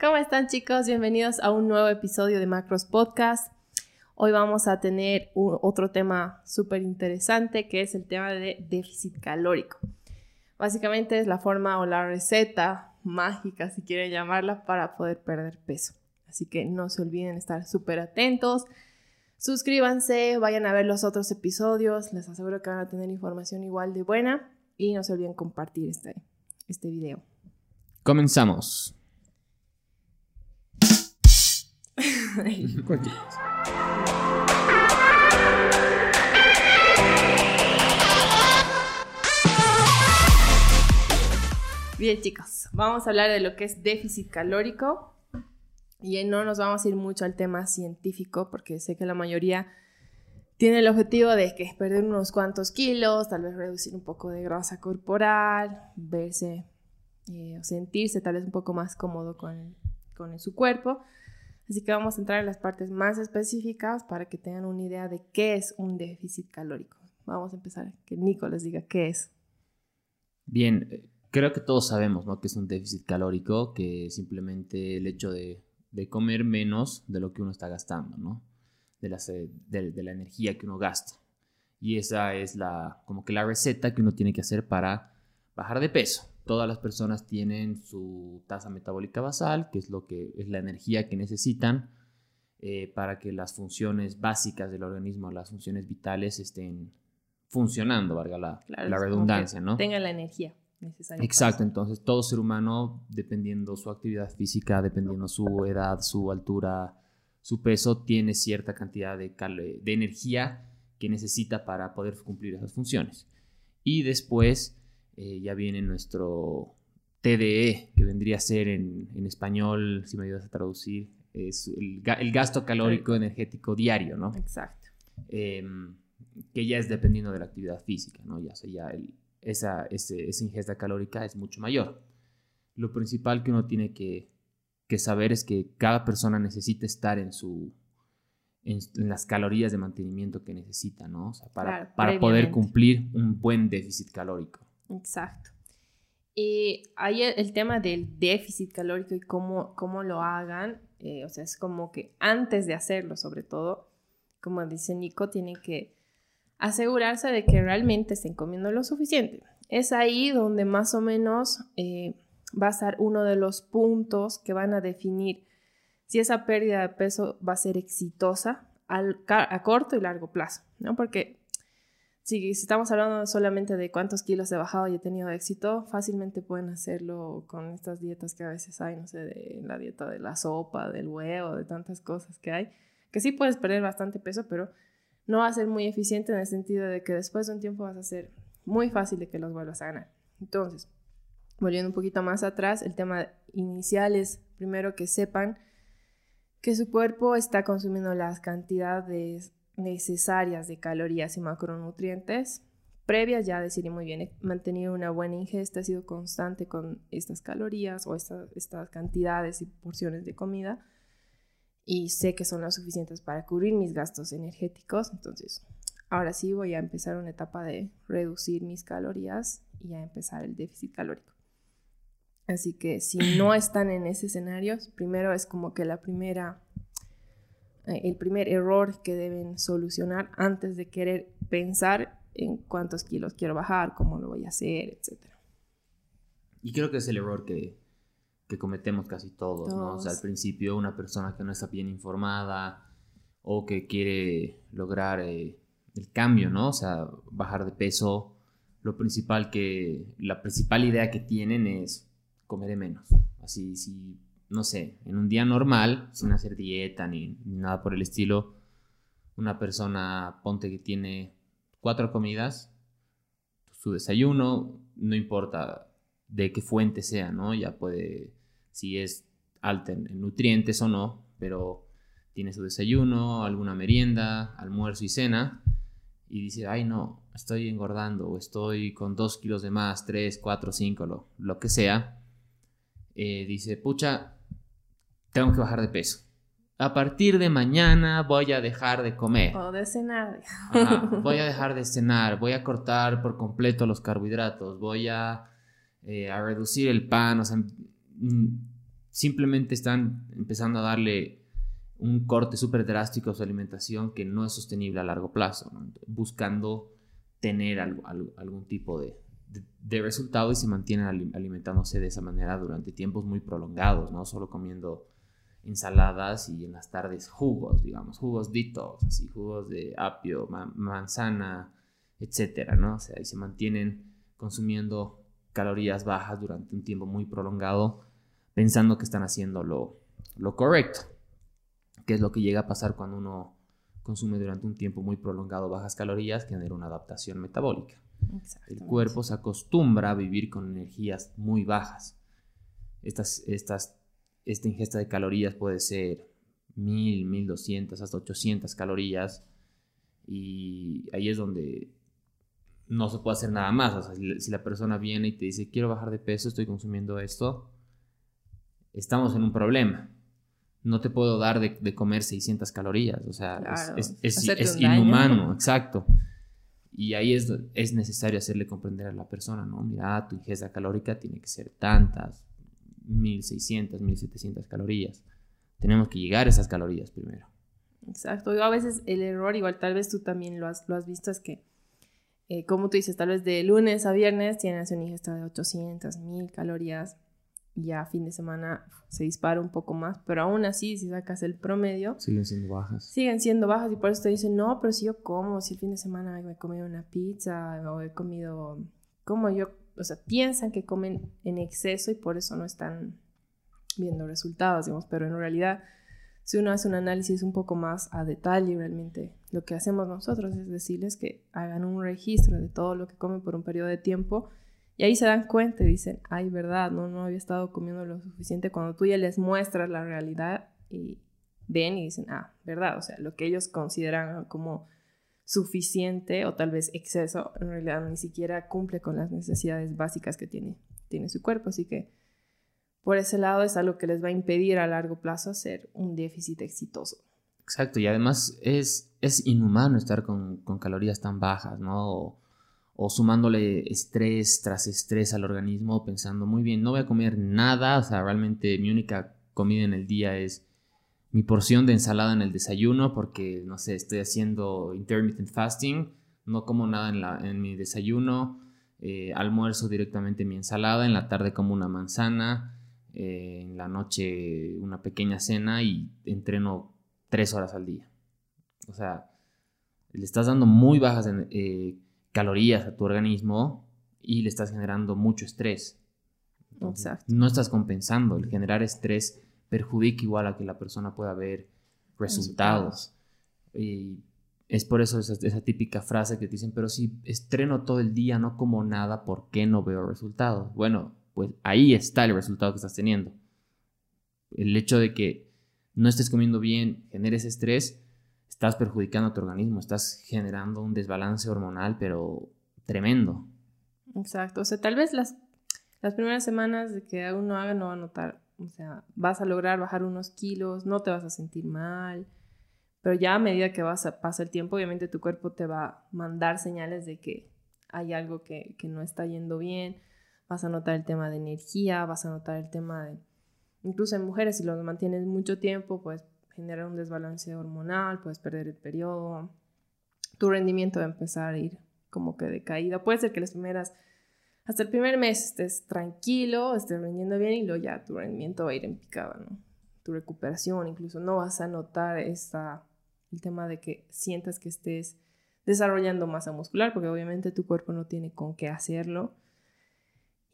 ¿Cómo están chicos? Bienvenidos a un nuevo episodio de Macros Podcast. Hoy vamos a tener otro tema súper interesante que es el tema de déficit calórico. Básicamente es la forma o la receta mágica, si quieren llamarla, para poder perder peso. Así que no se olviden estar súper atentos. Suscríbanse, vayan a ver los otros episodios. Les aseguro que van a tener información igual de buena. Y no se olviden compartir este, este video. Comenzamos. Bien chicos, vamos a hablar de lo que es déficit calórico y no nos vamos a ir mucho al tema científico porque sé que la mayoría tiene el objetivo de que perder unos cuantos kilos, tal vez reducir un poco de grasa corporal, verse eh, o sentirse tal vez un poco más cómodo con, con su cuerpo. Así que vamos a entrar en las partes más específicas para que tengan una idea de qué es un déficit calórico. Vamos a empezar, que Nico les diga qué es. Bien, eh, creo que todos sabemos ¿no? que es un déficit calórico, que simplemente el hecho de, comer menos de lo que uno está gastando, ¿no? De la, de, de la energía que uno gasta. Y esa es la, como que la receta que uno tiene que hacer para bajar de peso todas las personas tienen su tasa metabólica basal, que es lo que es la energía que necesitan eh, para que las funciones básicas del organismo, las funciones vitales estén funcionando, valga la, la redundancia, ¿no? Tengan la energía necesaria. Exacto, entonces todo ser humano, dependiendo su actividad física, dependiendo su edad, su altura, su peso, tiene cierta cantidad de, de energía que necesita para poder cumplir esas funciones. Y después eh, ya viene nuestro TDE, que vendría a ser en, español, si me ayudas a traducir, es el, gasto calórico energético diario, ¿no? Exacto. Em, que ya es dependiendo de la actividad física, ¿no? Ya, sea, esa, esa ingesta calórica es mucho mayor. Lo principal que uno tiene que, saber es que cada persona necesita estar en su, en, las calorías de mantenimiento que necesita, ¿no? para, para poder cumplir un buen déficit calórico. Exacto. Y hay el tema del déficit calórico y cómo, cómo lo hagan. Eh, o sea, es como que antes de hacerlo, sobre todo, como dice Nico, tienen que asegurarse de que realmente estén comiendo lo suficiente. Es ahí donde más o menos eh, va a estar uno de los puntos que van a definir si esa pérdida de peso va a ser exitosa a corto y largo plazo, ¿no? Porque si, estamos hablando solamente de cuántos kilos he bajado y he tenido éxito, fácilmente pueden hacerlo con estas dietas que a veces hay, no sé, de la dieta de la sopa, del huevo, de tantas cosas que hay, que sí puedes perder bastante peso, pero no va a ser muy eficiente en el sentido de que después de un tiempo vas a ser muy fácil de que los vuelvas a ganar. Entonces, volviendo un poquito más atrás, el tema inicial es primero que sepan que su cuerpo está consumiendo las cantidades necesarias de calorías y macronutrientes previas ya decir muy bien, he mantenido una buena ingesta, he sido constante con estas calorías o estas cantidades y porciones de comida y sé que son las suficientes para cubrir mis gastos energéticos, entonces ahora sí voy a empezar una etapa de reducir mis calorías y a empezar el déficit calórico. Así que si no están en ese escenario, primero es como que la primera el primer error que deben solucionar antes de querer pensar en cuántos kilos quiero bajar, cómo lo voy a hacer, etc. Y creo que es el error que, que cometemos casi todos, ¿no? O sea, al principio una persona que no está bien informada o que quiere lograr eh, el cambio, ¿no? O sea, bajar de peso, lo principal que, la principal idea que tienen es comer menos. Así, si no sé, en un día normal, sin hacer dieta ni, nada por el estilo, una persona, ponte que tiene cuatro comidas, su desayuno, no importa de qué fuente sea, ¿no? Ya puede, si es alta en, nutrientes o no, pero tiene su desayuno, alguna merienda, almuerzo y cena, y dice, ay no, estoy engordando o estoy con dos kilos de más, tres, cuatro, cinco, lo, lo que sea, eh, dice, pucha, tengo que bajar de peso. A partir de mañana voy a dejar de comer. O de cenar. voy a dejar de cenar, voy a cortar por completo los carbohidratos, voy a, eh, a reducir el pan. O sea, mm, simplemente están empezando a darle un corte súper drástico a su alimentación que no es sostenible a largo plazo, buscando tener algo, algún tipo de, de, resultado y se mantienen alimentándose de esa manera durante tiempos muy prolongados, no solo comiendo ensaladas y en las tardes jugos, digamos, jugos detox, así, jugos de apio, manzana, etcétera, ¿no? O sea, y se mantienen consumiendo calorías bajas durante un tiempo muy prolongado, pensando que están haciendo lo, lo correcto, que es lo que llega a pasar cuando uno consume durante un tiempo muy prolongado bajas calorías, genera una adaptación metabólica. El cuerpo se acostumbra a vivir con energías muy bajas. Estas, estas, esta ingesta de calorías puede ser 1000, 1200, hasta 800 calorías. Y ahí es donde no se puede hacer nada más. O sea, si la persona viene y te dice, quiero bajar de peso, estoy consumiendo esto, estamos en un problema. No te puedo dar de, comer 600 calorías. O sea, es, es inhumano, exacto. Y ahí es, es necesario hacerle comprender a la persona, ¿no? Mira, tu ingesta calórica tiene que ser tantas, 1600, 1700 calorías. Tenemos que llegar a esas calorías primero. Exacto. Yo a veces el error, igual tal vez tú también lo has, lo has visto, es que, eh, como tú dices, tal vez de lunes a viernes tienes una ingesta de 800, 1000 calorías ya fin de semana se dispara un poco más, pero aún así, si sacas el promedio... Siguen siendo bajas. Siguen siendo bajas y por eso te dicen, no, pero si yo como, si el fin de semana he comido una pizza o he comido... Como yo, o sea, piensan que comen en exceso y por eso no están viendo resultados, digamos, pero en realidad, si uno hace un análisis un poco más a detalle, realmente lo que hacemos nosotros es decirles que hagan un registro de todo lo que comen por un periodo de tiempo y ahí se dan cuenta y dicen, ay, verdad, no, no había estado comiendo lo suficiente. Cuando tú ya les muestras la realidad y ven y dicen, ah, verdad, o sea, lo que ellos consideran como suficiente o tal vez exceso, en realidad ni siquiera cumple con las necesidades básicas que tiene, tiene su cuerpo. Así que por ese lado es algo que les va a impedir a largo plazo hacer un déficit exitoso. Exacto, y además es, es inhumano estar con, con calorías tan bajas, ¿no? o sumándole estrés tras estrés al organismo, pensando, muy bien, no voy a comer nada, o sea, realmente mi única comida en el día es mi porción de ensalada en el desayuno, porque, no sé, estoy haciendo intermittent fasting, no como nada en, la, en mi desayuno, eh, almuerzo directamente mi ensalada, en la tarde como una manzana, eh, en la noche una pequeña cena y entreno tres horas al día. O sea, le estás dando muy bajas en, eh, calorías a tu organismo y le estás generando mucho estrés. Exacto. No estás compensando. El generar estrés perjudica igual a que la persona pueda ver resultados. Y es por eso esa, esa, típica frase que te dicen, pero si estreno todo el día, no como nada, ¿por qué no veo resultados? Bueno, pues ahí está el resultado que estás teniendo. El hecho de que no estés comiendo bien, generes estrés, estás perjudicando a tu organismo, estás generando un desbalance hormonal, pero tremendo. Exacto, o sea, tal vez las, las primeras semanas de que uno haga no va a notar, o sea, vas a lograr bajar unos kilos, no te vas a sentir mal, pero ya a medida que vas a, pasa el tiempo, obviamente tu cuerpo te va a mandar señales de que hay algo que, que no está yendo bien, vas a notar el tema de energía, vas a notar el tema de, incluso en mujeres, si lo mantienes mucho tiempo, pues genera un desbalance hormonal, puedes perder el periodo, tu rendimiento va a empezar a ir como que de caída. Puede ser que las primeras, hasta el primer mes estés tranquilo, estés rindiendo bien y luego ya tu rendimiento va a ir en picada, ¿no? Tu recuperación, incluso no vas a notar esta, el tema de que sientas que estés desarrollando masa muscular, porque obviamente tu cuerpo no tiene con qué hacerlo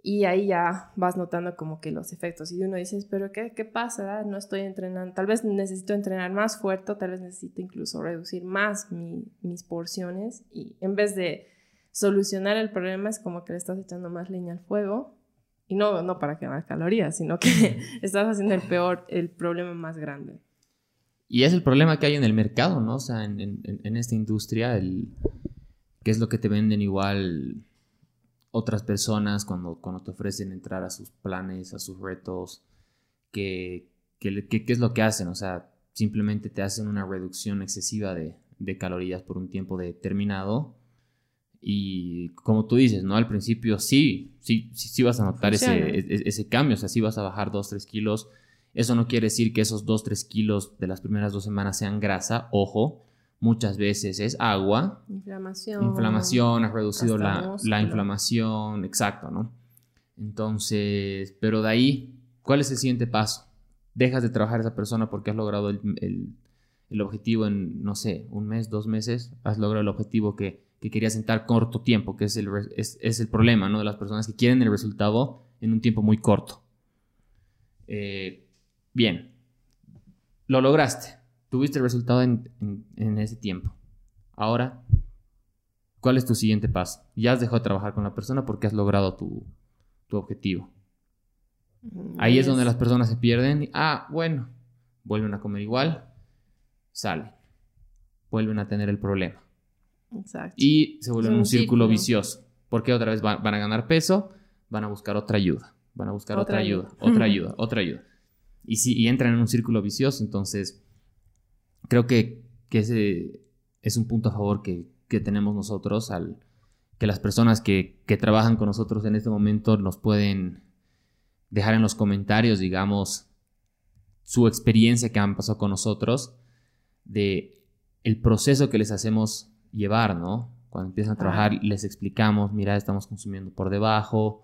y ahí ya vas notando como que los efectos. Y uno dice, pero ¿qué, qué pasa? No estoy entrenando, tal vez necesito entrenar más fuerte, tal vez necesito incluso reducir más mis porciones. Y en vez de solucionar el problema, es como que le estás echando más leña al fuego. Y no, no para quemar calorías, sino que estás haciendo el peor, el problema más grande. Y es el problema que hay en el mercado, ¿no? O sea, en, en, en esta industria, el, ¿qué es lo que te venden igual? otras personas cuando, cuando te ofrecen entrar a sus planes, a sus retos, ¿qué que, que, es lo que hacen? O sea, simplemente te hacen una reducción excesiva de, de, calorías por un tiempo determinado. Y como tú dices, ¿no? Al principio sí, sí, sí, vas a notar ese, ese, cambio, o sea, sí vas a bajar 2, 3 kilos Eso no quiere decir que esos 2-3 kilos de las primeras dos semanas sean grasa, ojo, muchas veces es agua. Inflamación. Inflamación, has reducido la, la, inflamación, exacto, ¿no? Entonces, pero de ahí, ¿cuál es el siguiente paso? Dejas de trabajar a esa persona porque has logrado el, el, objetivo en, no sé, un mes, dos meses, has logrado el objetivo que, que querías sentar corto tiempo, que es el, es, es el problema, ¿no? De las personas que quieren el resultado en un tiempo muy corto. Eh, bien, lo lograste, tuviste el resultado en, ese tiempo. Ahora, ¿cuál es tu siguiente paso? Ya has dejado de trabajar con la persona porque has logrado tu, objetivo. Mm, Ahí es donde las personas se pierden. Y, ah, bueno, vuelven a comer igual, salen, vuelven a tener el problema. Exacto. Y se vuelven un, círculo vicioso. Porque otra vez van, a ganar peso, van a buscar otra ayuda, van a buscar otra, ayuda, otra ayuda, otra ayuda. Y, si, y entran en un círculo vicioso, entonces creo que, ese es un punto a favor que, tenemos nosotros al que las personas que, trabajan con nosotros en este momento nos pueden dejar en los comentarios, digamos, su experiencia que han pasado con nosotros, de el proceso que les hacemos llevar, ¿no? Cuando empiezan a trabajar, les explicamos, mira, estamos consumiendo por debajo,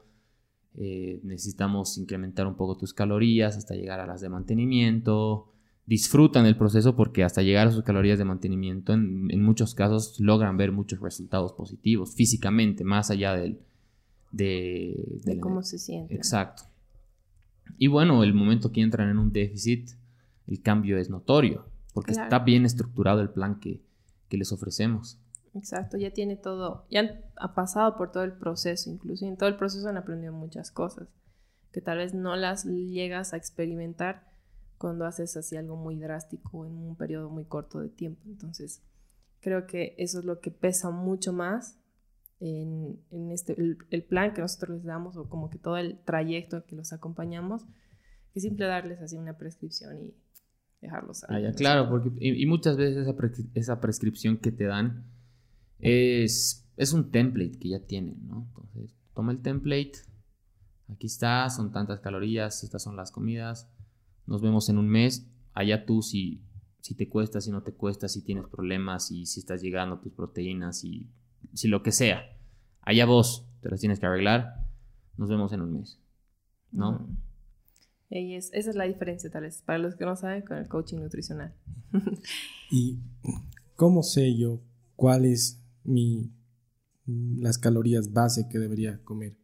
eh, necesitamos incrementar un poco tus calorías hasta llegar a las de mantenimiento. Disfrutan el proceso porque hasta llegar a sus calorías de mantenimiento, en, muchos casos logran ver muchos resultados positivos físicamente, más allá del, de, de cómo se siente. Exacto. Y bueno, el momento que entran en un déficit, el cambio es notorio, porque está bien estructurado el plan que, que les ofrecemos. Exacto, ya tiene todo, ya ha pasado por todo el proceso, incluso y en todo el proceso han aprendido muchas cosas que tal vez no las llegas a experimentar cuando haces así algo muy drástico en un periodo muy corto de tiempo. Entonces, creo que eso es lo que pesa mucho más en, este, el, plan que nosotros les damos o como que todo el trayecto que los acompañamos, que simple darles así una prescripción y dejarlos ahí. Ah, claro, porque y, muchas veces esa, esa prescripción que te dan es, es un template que ya tienen, ¿no? Entonces, toma el template, aquí está, son tantas calorías, estas son las comidas, nos vemos en un mes, allá tú si, si te cuesta, si no te cuesta, si tienes problemas, y si estás llegando a tus proteínas, y si lo que sea, allá vos te las tienes que arreglar, nos vemos en un mes, ¿no? Mm. Y esa es la diferencia, tal vez, para los que no saben, con el coaching nutricional. ¿Y cómo sé yo cuál es mi, las calorías base que debería comer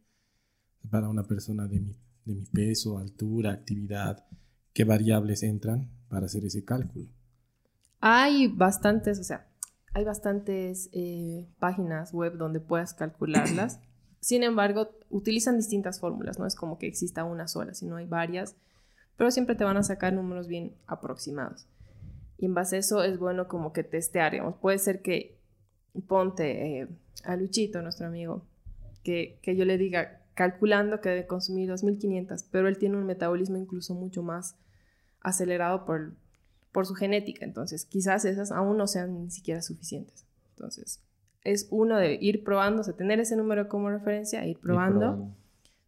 para una persona de mi, de mi peso, altura, actividad, qué variables entran para hacer ese cálculo. Hay bastantes, o sea, hay bastantes eh, páginas web donde puedas calcularlas. Sin embargo, utilizan distintas fórmulas, no es como que exista una sola, sino hay varias, pero siempre te van a sacar números bien aproximados. Y en base a eso es bueno como que testear, Puede ser que ponte eh, a Luchito, nuestro amigo, que, yo le diga, calculando que debe consumir 2.500, pero él tiene un metabolismo incluso mucho más acelerado por, por su genética, entonces quizás esas aún no sean ni siquiera suficientes. Entonces, es uno de ir probando, o sea, tener ese número como referencia, ir probando.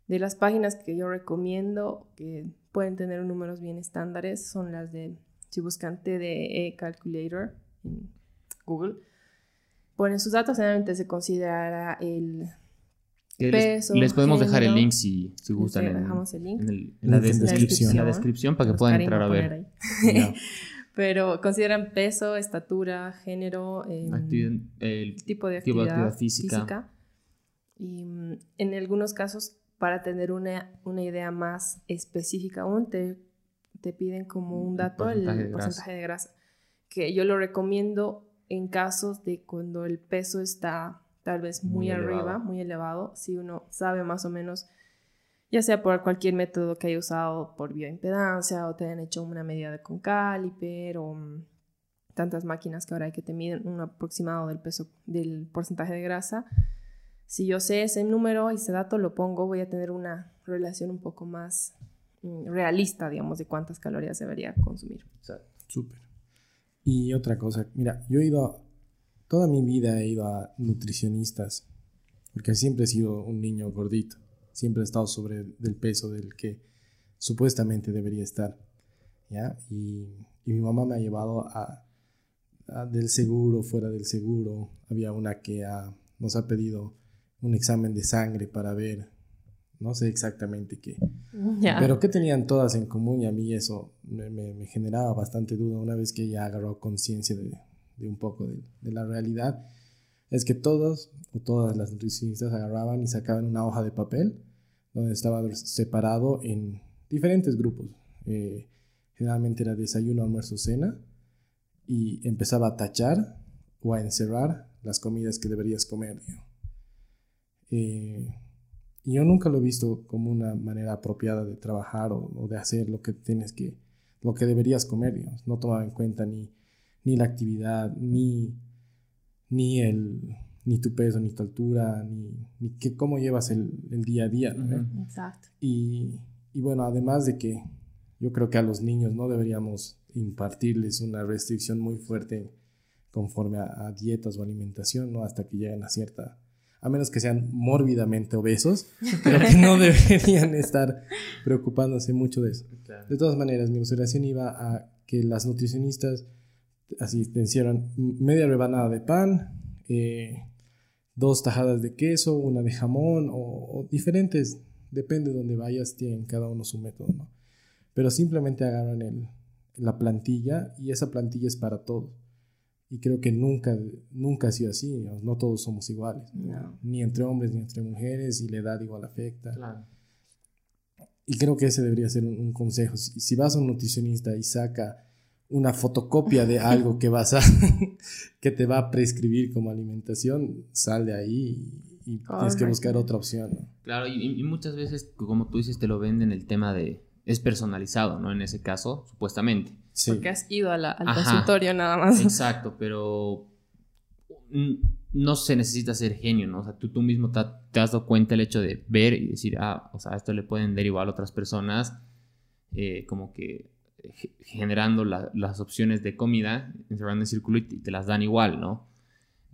De las páginas que yo recomiendo, que pueden tener números bien estándares, son las de, si buscan TDE Calculator en Google, ponen sus datos, generalmente se considera el peso. Les, podemos dejar el link si, si gustan. En, dejamos el link. En, la, descripción. la descripción para que puedan entrar a ver. Pero consideran peso, estatura, género, em, el tipo de actividad, física. Y mm, en algunos casos, para tener una, una idea más específica aún, te, te piden como un dato, el porcentaje de grasa. Que yo lo recomiendo en casos de cuando el peso está tal vez muy, arriba, muy elevado, si uno sabe más o menos, ya sea por cualquier método que haya usado por bioimpedancia o te hayan hecho una medida con caliper o mm, tantas máquinas que ahora hay que te miden un aproximado del peso, del porcentaje de grasa. Si yo sé ese número y ese dato lo pongo, voy a tener una relación un poco más mm, realista, digamos, de cuántas calorías debería consumir. Súper. Y otra cosa, mira, yo he ido, toda mi vida he ido a nutricionistas, porque siempre he sido un niño gordito, siempre he estado sobre el peso del que supuestamente debería estar. ¿ya? Y, y mi mamá me ha llevado a, del seguro, fuera del seguro. Había una que nos ha pedido un examen de sangre para ver, no sé exactamente qué, pero qué tenían todas en común y a mí eso me, me, generaba bastante duda una vez que ya agarró conciencia de, de, un poco de, de, la realidad. Es que todos o todas las nutricionistas agarraban y sacaban una hoja de papel donde estaba separado en diferentes grupos. Eh, generalmente era desayuno, almuerzo, cena y empezaba a tachar o a encerrar las comidas que deberías comer. Eh, y yo nunca lo he visto como una manera apropiada de trabajar o, de hacer lo que tienes que, lo que deberías comer, digamos. No tomaba en cuenta ni, ni la actividad, ni, ni, el, ni tu peso, ni tu altura, ni, ni que, cómo llevas el, el día a día. Exacto. Y, y bueno, además de que yo creo que a los niños no deberíamos impartirles una restricción muy fuerte conforme a, dietas o alimentación, ¿no? Hasta que lleguen a cierta, a menos que sean mórbidamente obesos, pero que no deberían estar preocupándose mucho de eso. De todas maneras, mi observación iba a que las nutricionistas así te hicieron media rebanada de pan, eh, dos tajadas de queso, una de jamón o, diferentes, depende de donde vayas, tienen cada uno su método, ¿no? Pero simplemente agarran el, la plantilla y esa plantilla es para todos. Y creo que nunca, nunca ha sido así, no todos somos iguales, ni entre hombres ni entre mujeres, y la edad igual afecta. Y creo que ese debería ser un, consejo. Si, vas a un nutricionista y saca una fotocopia de algo que vas a, que te va a prescribir como alimentación, sal de ahí y, tienes que buscar otra opción. Claro, y, y, muchas veces, como tú dices, te lo venden el tema de es personalizado, ¿no? En ese caso, supuestamente. Sí. Porque has ido al consultorio nada más. Exacto, pero no se necesita ser genio, ¿no? O sea, tú, tú mismo te, has dado cuenta el hecho de ver y decir, ah, o sea, esto le pueden derivar a otras personas, eh, como que generando las opciones de comida, encerrando en círculo y te las dan igual, ¿no?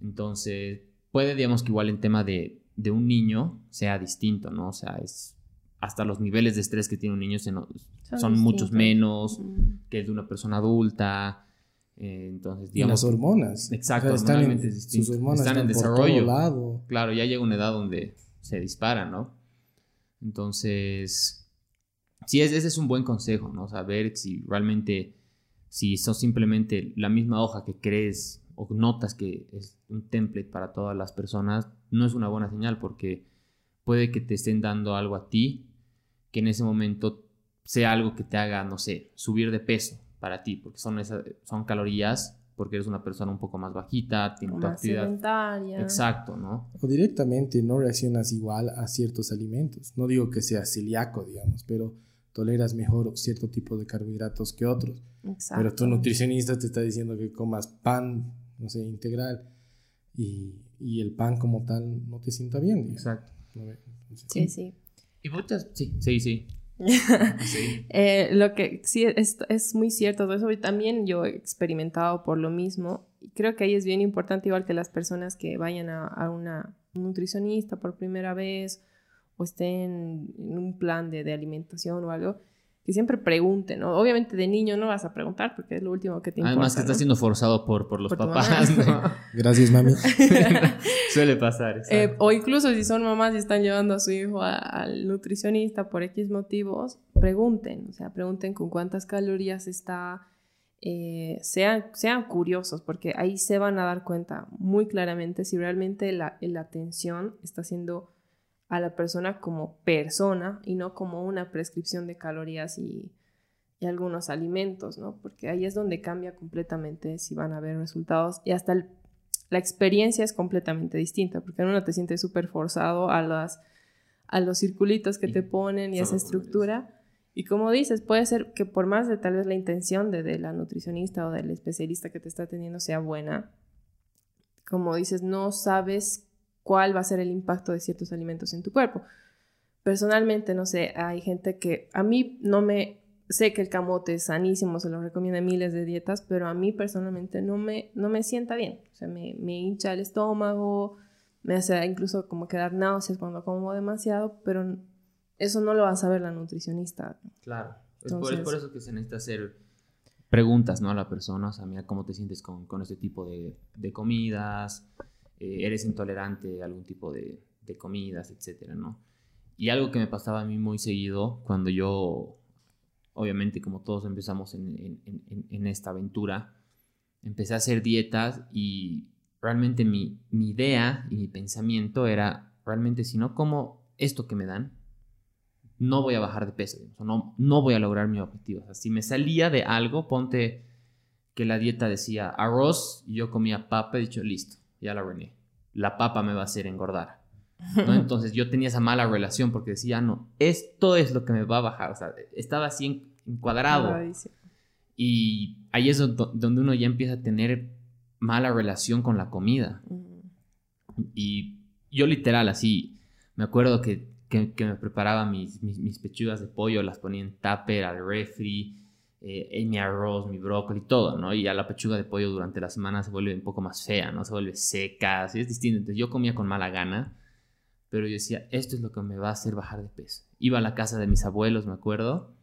Entonces, puede, digamos que igual en tema de, de un niño sea distinto, ¿no? O sea, es hasta los niveles de estrés que tiene un niño son, muchos menos que el de una persona adulta. Eh, entonces, digamos. Y las hormonas. Exacto, están en, sus hormonas están, en desarrollo. Claro, ya llega una edad donde se dispara, ¿no? Entonces, sí, ese es un buen consejo, ¿no? Saber si realmente, si son simplemente la misma hoja que crees o notas que es un template para todas las personas, no es una buena señal porque puede que te estén dando algo a ti que en ese momento sea algo que te haga, no sé, subir de peso para ti, porque son, esas, son calorías, porque eres una persona un poco más bajita, tiene tu actividad. Exacto, ¿no? O directamente no reaccionas igual a ciertos alimentos. No digo que seas celíaco, digamos, pero toleras mejor cierto tipo de carbohidratos que otros. Exacto. Pero tu nutricionista te está diciendo que comas pan, no sé, integral, y, y el pan como tal no te sienta bien. Exacto sí, sí. Y muchas, sí, sí, sí. Eh, lo que sí es, es muy cierto todo eso también yo he experimentado por lo mismo y creo que ahí es bien importante igual que las personas que vayan a, a una nutricionista por primera vez o estén en un plan de, de alimentación o algo que siempre pregunten, ¿no? Obviamente de niño no vas a preguntar porque es lo último que te importa. Además que está siendo forzado por, por los papás, Gracias, mami. Suele pasar. Eh, o incluso si son mamás y están llevando a su hijo al nutricionista por X motivos, pregunten, o sea, pregunten con cuántas calorías está, eh, sean, sean curiosos, porque ahí se van a dar cuenta muy claramente si realmente la, la atención está siendo a la persona como persona y no como una prescripción de calorías y, algunos alimentos, ¿no? Porque ahí es donde cambia completamente si van a haber resultados y hasta la experiencia es completamente distinta, porque en uno te sientes súper forzado a, las, a los circulitos que te ponen y esa estructura. Y como dices, puede ser que por más de tal vez la intención de, de la nutricionista o del especialista que te está atendiendo sea buena, como dices, no sabes cuál va a ser el impacto de ciertos alimentos en tu cuerpo. Personalmente, no sé, hay gente que a mí no me sé que el camote es sanísimo, se lo recomienda en miles de dietas, pero a mí personalmente no me, no me sienta bien. O sea, me, me hincha el estómago, me hace incluso como quedar náuseas cuando como demasiado, pero eso no lo va a saber la nutricionista. Claro. Es, por, eso que se necesita hacer preguntas, ¿no? A la persona, o sea, mira cómo te sientes con, con este tipo de, de comidas, eh, eres intolerante a algún tipo de, de, comidas, etcétera, ¿no? Y algo que me pasaba a mí muy seguido cuando yo, obviamente como todos empezamos en, en, en esta aventura, empecé a hacer dietas y realmente mi, mi idea y mi pensamiento era, realmente si no como esto que me dan, no voy a bajar de peso, no, no voy a lograr mi objetivo. si me salía de algo, ponte que la dieta decía arroz y yo comía papa, he dicho, listo, ya la rené. La papa me va a hacer engordar. Entonces yo tenía esa mala relación porque decía, no, esto es lo que me va a bajar. O sea, estaba así encuadrado. Y ahí es donde uno ya empieza a tener mala relación con la comida. Y yo literal así, me acuerdo que que, me preparaba mis, mis, pechugas de pollo, las ponía en tupper, al refri, eh, mi arroz, mi brócoli, todo, ¿no? Y ya la pechuga de pollo durante la semana se vuelve un poco más fea, ¿no? Se vuelve seca, así es distinto. Entonces yo comía con mala gana, pero yo decía, esto es lo que me va a hacer bajar de peso. Iba a la casa de mis abuelos, me acuerdo,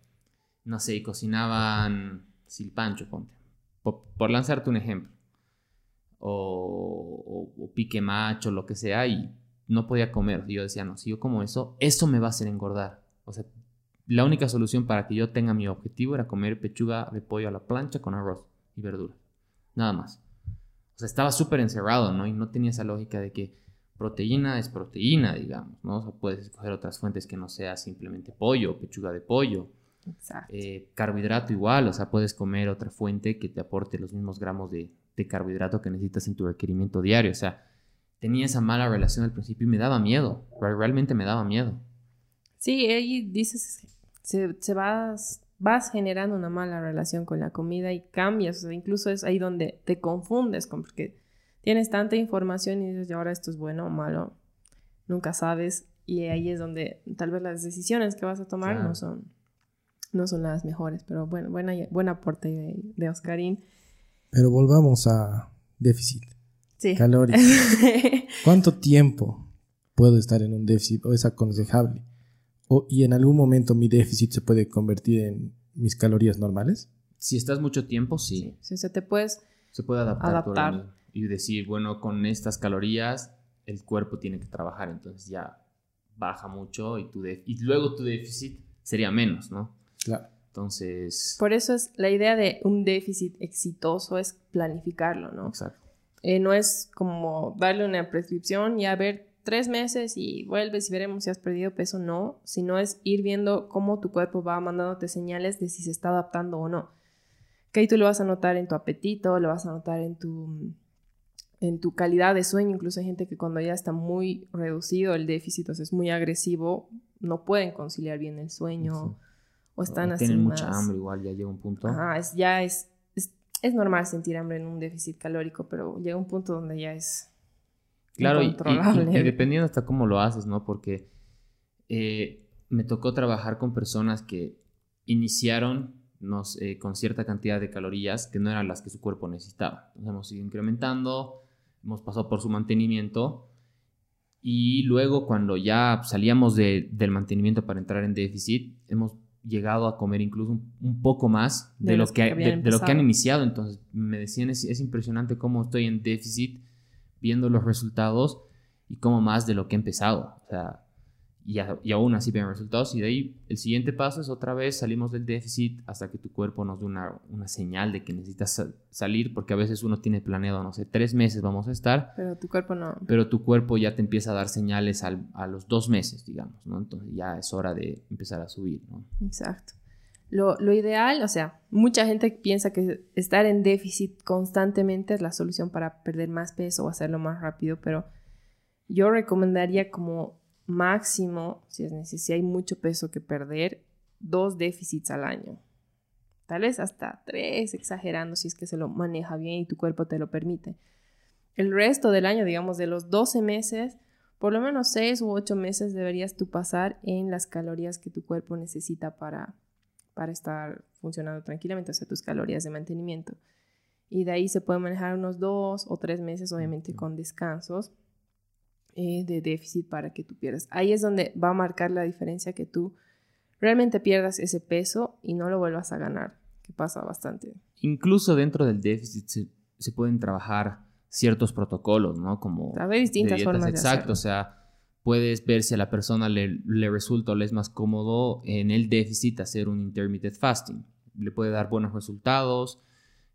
no sé, y cocinaban silpancho, ponte, por, lanzarte un ejemplo. O, o, o pique macho, lo que sea, y no podía comer. Y yo decía, no, si yo como eso, eso me va a hacer engordar. O sea, la única solución para que yo tenga mi objetivo era comer pechuga de pollo a la plancha con arroz y verduras. Nada más. O sea, estaba súper encerrado, ¿no? Y no tenía esa lógica de que proteína es proteína, digamos, ¿no? O sea, puedes escoger otras fuentes que no sea simplemente pollo, pechuga de pollo. Exacto. Eh, carbohidrato igual, o sea, puedes comer otra fuente que te aporte los mismos gramos de, de carbohidrato que necesitas en tu requerimiento diario. O sea, tenía esa mala relación al principio y me daba miedo, realmente me daba miedo. Sí, ahí dices, se, se vas, vas generando una mala relación con la comida y cambias, o sea, incluso es ahí donde te confundes, porque tienes tanta información y dices, ahora esto es bueno o malo, nunca sabes, y ahí es donde tal vez las decisiones que vas a tomar no son no son las mejores, pero bueno, buena, buen aporte de, de Oscarín. Pero volvamos a déficit. Sí. ¿Cuánto tiempo puedo estar en un déficit o es aconsejable? O, ¿Y en algún momento mi déficit se puede convertir en mis calorías normales? Si estás mucho tiempo, sí. Sí, se te puedes se puede adaptar, y decir, bueno, con estas calorías el cuerpo tiene que trabajar, entonces ya baja mucho y, tu y luego tu déficit sería menos, ¿no? Claro. Entonces... Por eso es la idea de un déficit exitoso es planificarlo, ¿no? Exacto. Eh, no es como darle una prescripción y a ver tres meses y vuelves y veremos si has perdido peso, no, sino es ir viendo cómo tu cuerpo va mandándote señales de si se está adaptando o no. Que ahí tú lo vas a notar en tu apetito, lo vas a notar en tu, en tu calidad de sueño. Incluso hay gente que cuando ya está muy reducido el déficit, o sea, es muy agresivo, no pueden conciliar bien el sueño. O están así. Tienen mucha hambre, igual ya llega un punto. Ajá, es, ya es es normal sentir hambre en un déficit calórico, pero llega un punto donde ya es claro, incontrolable. Y, dependiendo hasta cómo lo haces, ¿no? Porque eh, me tocó trabajar con personas que iniciaron nos, eh, con cierta cantidad de calorías que no eran las que su cuerpo necesitaba. Entonces hemos ido incrementando, hemos pasado por su mantenimiento y luego cuando ya salíamos del mantenimiento para entrar en déficit, hemos llegado a comer incluso un, poco más de, lo, que, de, lo que han iniciado. Entonces me decían, es, es, impresionante cómo estoy en déficit viendo los resultados y cómo más de lo que he empezado. O sea, y, y, aún así ven resultados. Y de ahí el siguiente paso es otra vez salimos del déficit hasta que tu cuerpo nos dé una, una señal de que necesitas salir, porque a veces uno tiene planeado, no sé, tres meses vamos a estar. Pero tu cuerpo no. Pero tu cuerpo ya te empieza a dar señales al, a los dos meses, digamos, ¿no? Entonces ya es hora de empezar a subir, ¿no? Exacto. Lo, ideal, o sea, mucha gente piensa que estar en déficit constantemente es la solución para perder más peso o hacerlo más rápido, pero yo recomendaría como máximo, si, es, si hay mucho peso que perder, dos déficits al año. Tal vez hasta tres, exagerando si es que se lo maneja bien y tu cuerpo te lo permite. El resto del año, digamos, de los 12 meses, por lo menos 6 u 8 meses deberías tú pasar en las calorías que tu cuerpo necesita para, para estar funcionando tranquilamente, o sea, tus calorías de mantenimiento. Y de ahí se puede manejar unos 2 o 3 meses, obviamente con descansos, eh, de déficit para que tú pierdas. Ahí es donde va a marcar la diferencia que tú realmente pierdas ese peso y no lo vuelvas a ganar, que pasa bastante. Incluso dentro del déficit se, pueden trabajar ciertos protocolos, ¿no? Como... Hay distintas formas Exacto, o sea, puedes ver si a la persona le, le resulta o le es más cómodo en el déficit hacer un intermittent fasting. Le puede dar buenos resultados,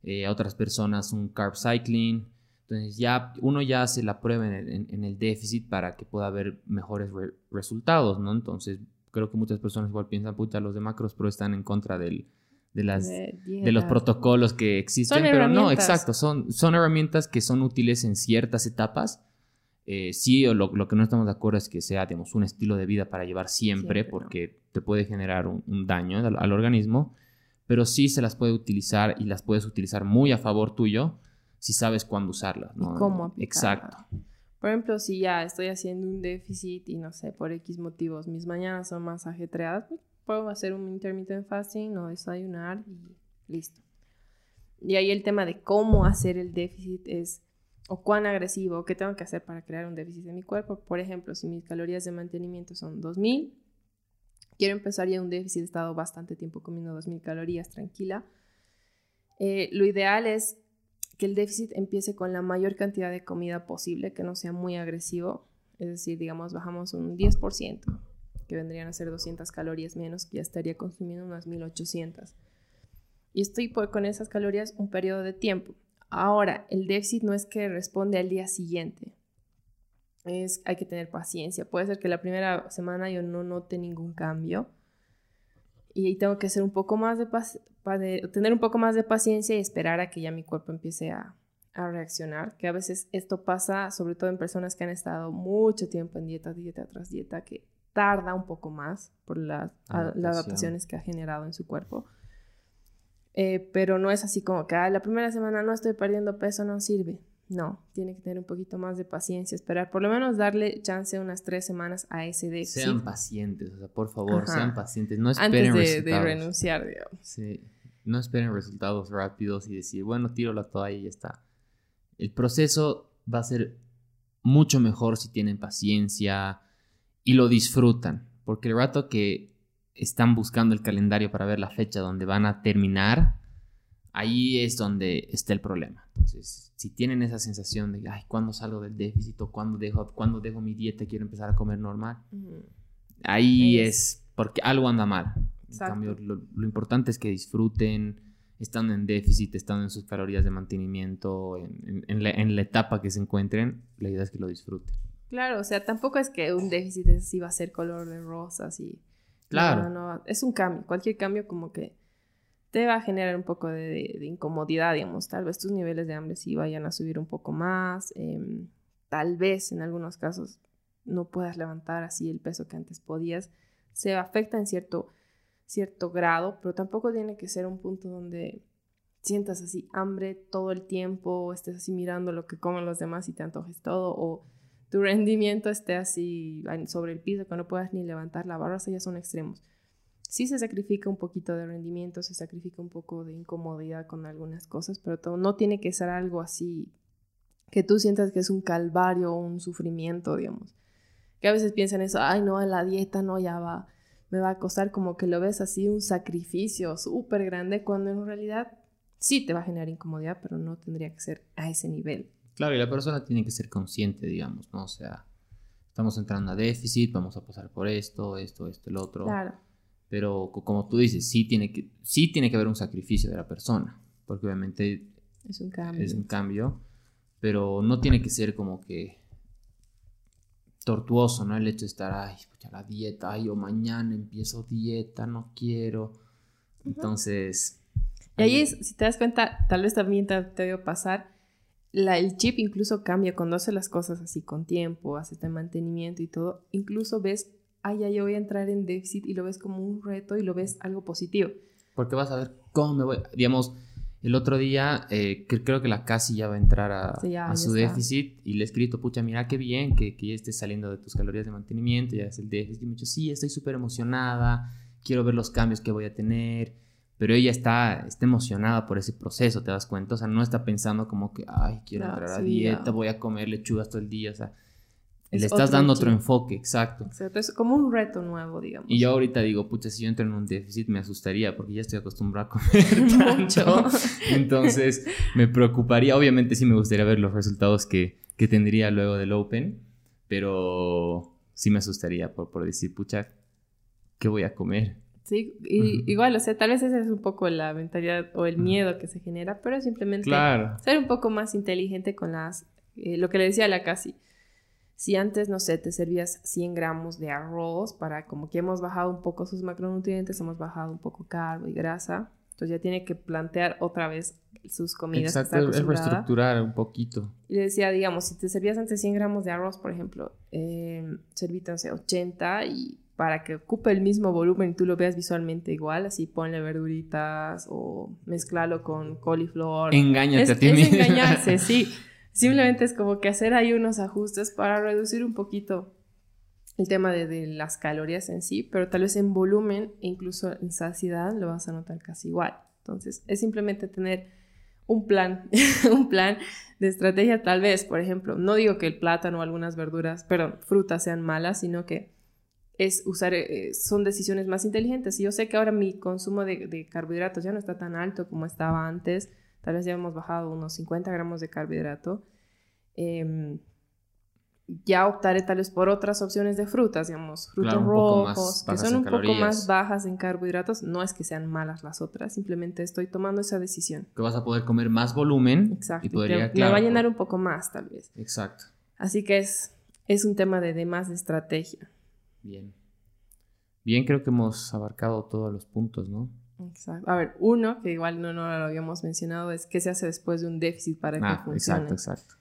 eh, a otras personas un carb cycling. Entonces ya uno ya hace la prueba en el, déficit para que pueda haber mejores resultados, ¿no? Entonces creo que muchas personas igual piensan, pucha, los de macros pro están en contra del, de, las, de, los protocolos que existen, pero no, exacto, son, son herramientas que son útiles en ciertas etapas. Eh, sí, o lo, que no estamos de acuerdo es que sea, digamos, un estilo de vida para llevar siempre, porque te puede generar un, daño al, organismo, pero sí se las puede utilizar y las puedes utilizar muy a favor tuyo si sabes cuándo usarlas. ¿no? cómo Exacto. Por ejemplo, si ya estoy haciendo un déficit y no sé, por X motivos, mis mañanas son más ajetreadas, pues, puedo hacer un intermittent fasting o desayunar y listo. Y ahí el tema de cómo hacer el déficit es, o cuán agresivo, qué tengo que hacer para crear un déficit en mi cuerpo. Por ejemplo, si mis calorías de mantenimiento son 2000, quiero empezar ya un déficit, he estado bastante tiempo comiendo 2000 calorías tranquila. Eh, lo ideal es que el déficit empiece con la mayor cantidad de comida posible, que no sea muy agresivo. Es decir, digamos, bajamos un 10%, que vendrían a ser 200 calorías menos, que ya estaría consumiendo unas 1800. Y estoy con esas calorías un periodo de tiempo. Ahora, el déficit no es que responde al día siguiente. Es, hay que tener paciencia. Puede ser que la primera semana yo no note ningún cambio y tengo que ser un poco más de, tener un poco más de paciencia y esperar a que ya mi cuerpo empiece a, reaccionar, que a veces esto pasa sobre todo en personas que han estado mucho tiempo en dieta, dieta tras dieta, que tarda un poco más por las, adaptaciones que ha generado en su cuerpo. Eh, pero no es así como que la primera semana no estoy perdiendo peso, no sirve. No, tiene que tener un poquito más de paciencia, esperar, por lo menos darle chance unas tres semanas a ese déficit. Sean pacientes, o sea, por favor, sean pacientes, no esperen Antes de, renunciar, digamos. Sí, no esperen resultados rápidos y decir, bueno, tiro la toalla y ya está. El proceso va a ser mucho mejor si tienen paciencia y lo disfrutan, porque el rato que están buscando el calendario para ver la fecha donde van a terminar, ahí es donde está el problema. Entonces, si tienen esa sensación de, ay, ¿cuándo salgo del déficit o cuándo dejo, cuando dejo mi dieta quiero empezar a comer normal? Ahí es... porque algo anda mal. En cambio, lo, importante es que disfruten, estando en déficit, estando en sus calorías de mantenimiento, en, la, etapa que se encuentren, la idea es que lo disfruten. Claro, o sea, tampoco es que un déficit así va a ser color de rosas y... Claro. no, es un cambio. Cualquier cambio como que te va a generar un poco de, incomodidad, digamos. Tal vez tus niveles de hambre sí vayan a subir un poco más. Em, tal vez en algunos casos no puedas levantar así el peso que antes podías. Se afecta en cierto, cierto grado, pero tampoco tiene que ser un punto donde sientas así hambre todo el tiempo, estés así mirando lo que comen los demás y te antojes todo, o tu rendimiento esté así sobre el piso que no puedas ni levantar la barra, ya son extremos sí se sacrifica un poquito de rendimiento, se sacrifica un poco de incomodidad con algunas cosas, pero todo, no tiene que ser algo así que tú sientas que es un calvario o un sufrimiento, digamos. Que a veces piensan eso, ay no, la dieta no, ya va, me va a costar como que lo ves así un sacrificio súper grande, cuando en realidad sí te va a generar incomodidad, pero no tendría que ser a ese nivel. Claro, y la persona tiene que ser consciente, digamos, ¿no? O sea, estamos entrando a déficit, vamos a pasar por esto, esto, esto, el otro. Claro. Pero como tú dices, sí tiene que, sí tiene que haber un sacrificio de la persona, porque obviamente es un cambio. Es un cambio, pero no tiene que ser como que tortuoso, ¿no? El hecho de estar, ay, escucha la dieta, ay, o mañana empiezo dieta, no quiero. Entonces... Y ahí es, si te das cuenta, tal vez también te, te a pasar, la, el chip incluso cambia cuando haces las cosas así con tiempo, haces este mantenimiento y todo, incluso ves ay, ya yo voy a entrar en déficit y lo ves como un reto y lo ves algo positivo. Porque vas a ver cómo me voy, digamos, el otro día eh, creo que la casi ya va a entrar a, su déficit y le he escrito, pucha, mira qué bien que, que ya estés saliendo de tus calorías de mantenimiento, ya es el déficit. Y me dicho, sí, estoy súper emocionada, quiero ver los cambios que voy a tener. Pero ella está, está emocionada por ese proceso, ¿te das cuenta? O sea, no está pensando como que, ay, quiero entrar a dieta, voy a comer lechugas todo el día. O sea, le estás dando otro enfoque, exacto. Exacto, es como un reto nuevo, digamos. Y yo ahorita digo, pucha, si yo entro en un déficit me asustaría porque ya estoy acostumbrado a comer mucho. Entonces me preocuparía, obviamente sí me gustaría ver los resultados que, que tendría luego del Open, pero sí me asustaría por, por decir, pucha, ¿qué voy a comer? Sí, y, igual, o sea, tal vez esa es un poco la mentalidad o el miedo que se genera, pero simplemente ser un poco más inteligente con las, eh, lo que le decía a la casi si antes, no sé, te servías 100 gramos de arroz para como que hemos bajado un poco sus macronutrientes, hemos bajado un poco carbo y grasa, entonces ya tiene que plantear otra vez sus comidas. Exacto, es reestructurar un poquito. Y le decía, digamos, si te servías antes 100 gramos de arroz, por ejemplo, eh, no sé, 80 y para que ocupe el mismo volumen y tú lo veas visualmente igual, así ponle verduritas o mezclalo con coliflor. Engáñate a ti mismo. Es engañarse, sí. Simplemente es como que hacer ahí unos ajustes para reducir un poquito el tema de, las calorías en sí, pero tal vez en volumen e incluso en saciedad lo vas a notar casi igual. Entonces, es simplemente tener un plan, un plan de estrategia tal vez, por ejemplo, no digo que el plátano o algunas verduras, perdón, frutas sean malas, sino que es usar, eh, son decisiones más inteligentes. Y yo sé que ahora mi consumo de, de carbohidratos ya no está tan alto como estaba antes, tal vez ya hemos bajado unos 50 gramos de carbohidrato, em, ya optaré tal vez por otras opciones de frutas, digamos, frutos rojos, que son un poco más bajas en carbohidratos. No es que sean malas las otras, simplemente estoy tomando esa decisión. Que vas a poder comer más volumen. Exacto. Y podría, me va a llenar un poco más, tal vez. Exacto. Así que es, es un tema de, de más de estrategia. Bien. Bien, creo que hemos abarcado todos los puntos, ¿no? Exacto. A ver, uno, que igual no, no lo habíamos mencionado, es qué se hace después de un déficit para que ah, funcione. Exacto, exacto.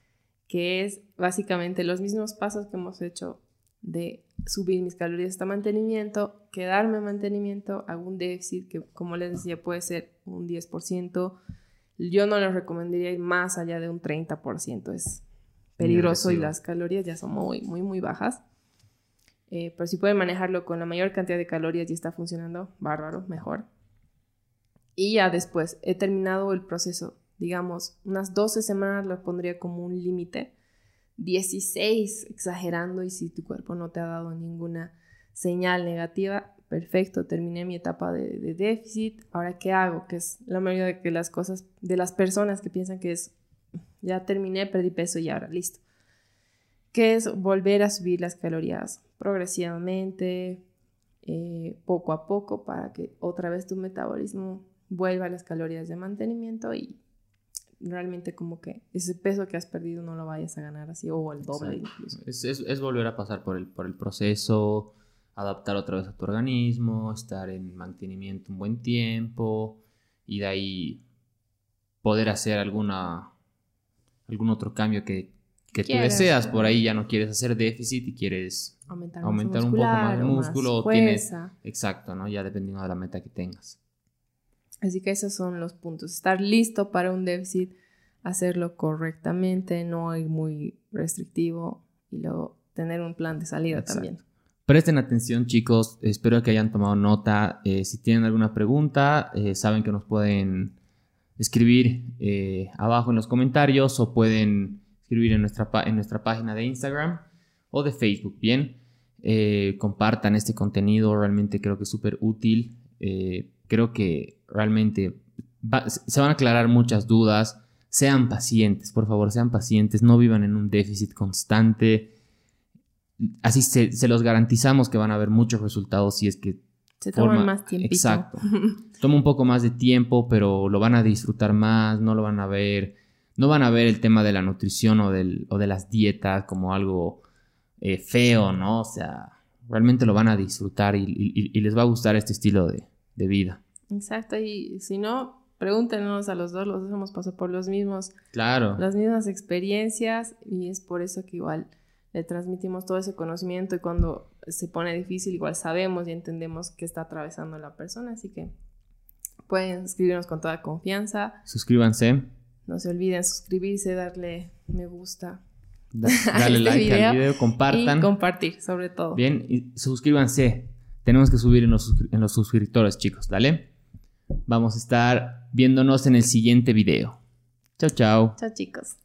Que es básicamente los mismos pasos que hemos hecho de subir mis calorías hasta mantenimiento, quedarme en mantenimiento, hago un déficit que, como les decía, puede ser un 10%. Yo no les recomendaría ir más allá de un 30%. Es peligroso y las calorías ya son muy, muy, muy bajas. Eh, pero si pueden manejarlo con la mayor cantidad de calorías y está funcionando, bárbaro, mejor. Y ya después he terminado el proceso, digamos, unas 12 semanas lo pondría como un límite, 16 exagerando y si tu cuerpo no te ha dado ninguna señal negativa, perfecto, terminé mi etapa de, de déficit, ahora qué hago, que es la mayoría de que las cosas de las personas que piensan que es ya terminé, perdí peso y ahora listo. Que es volver a subir las calorías progresivamente, eh, poco a poco, para que otra vez tu metabolismo vuelva a las calorías de mantenimiento y realmente como que ese peso que has perdido no lo vayas a ganar así o el doble incluso. Es, volver a pasar por el, por el proceso, adaptar otra vez a tu organismo, estar en mantenimiento un buen tiempo y de ahí poder hacer alguna algún otro cambio que, que tú deseas. Por ahí ya no quieres hacer déficit y quieres aumentar, un poco más el músculo. o tienes, exacto, ¿no? Ya dependiendo de la meta que tengas. Así que esos son los puntos. Estar listo para un déficit, hacerlo correctamente, no ir muy restrictivo y luego tener un plan de salida también. Presten atención chicos, espero que hayan tomado nota. Eh, si tienen alguna pregunta, eh, saben que nos pueden escribir eh, abajo en los comentarios o pueden escribir en nuestra, en nuestra página de Instagram o de Facebook. Bien, compartan este contenido, realmente creo que es súper útil creo que realmente se van a aclarar muchas dudas. Sean pacientes, por favor, sean pacientes, no vivan en un déficit constante. Así se, los garantizamos que van a haber muchos resultados si es que... Se toman más tiempo. Exacto. Toma un poco más de tiempo, pero lo van a disfrutar más, no lo van a ver. No van a ver el tema de la nutrición o, del, o de las dietas como algo eh, feo, ¿no? O sea, realmente lo van a disfrutar y les va a gustar este estilo de, de vida. Exacto, y si no, pregúntenos a los dos, los dos hemos pasado por los mismos, claro. las mismas experiencias y es por eso que igual le transmitimos todo ese conocimiento y cuando se pone difícil igual sabemos y entendemos qué está atravesando la persona, así que pueden escribirnos con toda confianza. Suscríbanse. No se olviden suscribirse, darle me gusta. Dale este like al video, compartan. Y compartir, sobre todo. Bien, y suscríbanse tenemos que subir en los, en los suscriptores, chicos, ¿dale? Vamos a estar viéndonos en el siguiente video. Chao, chao. Chao, chicos.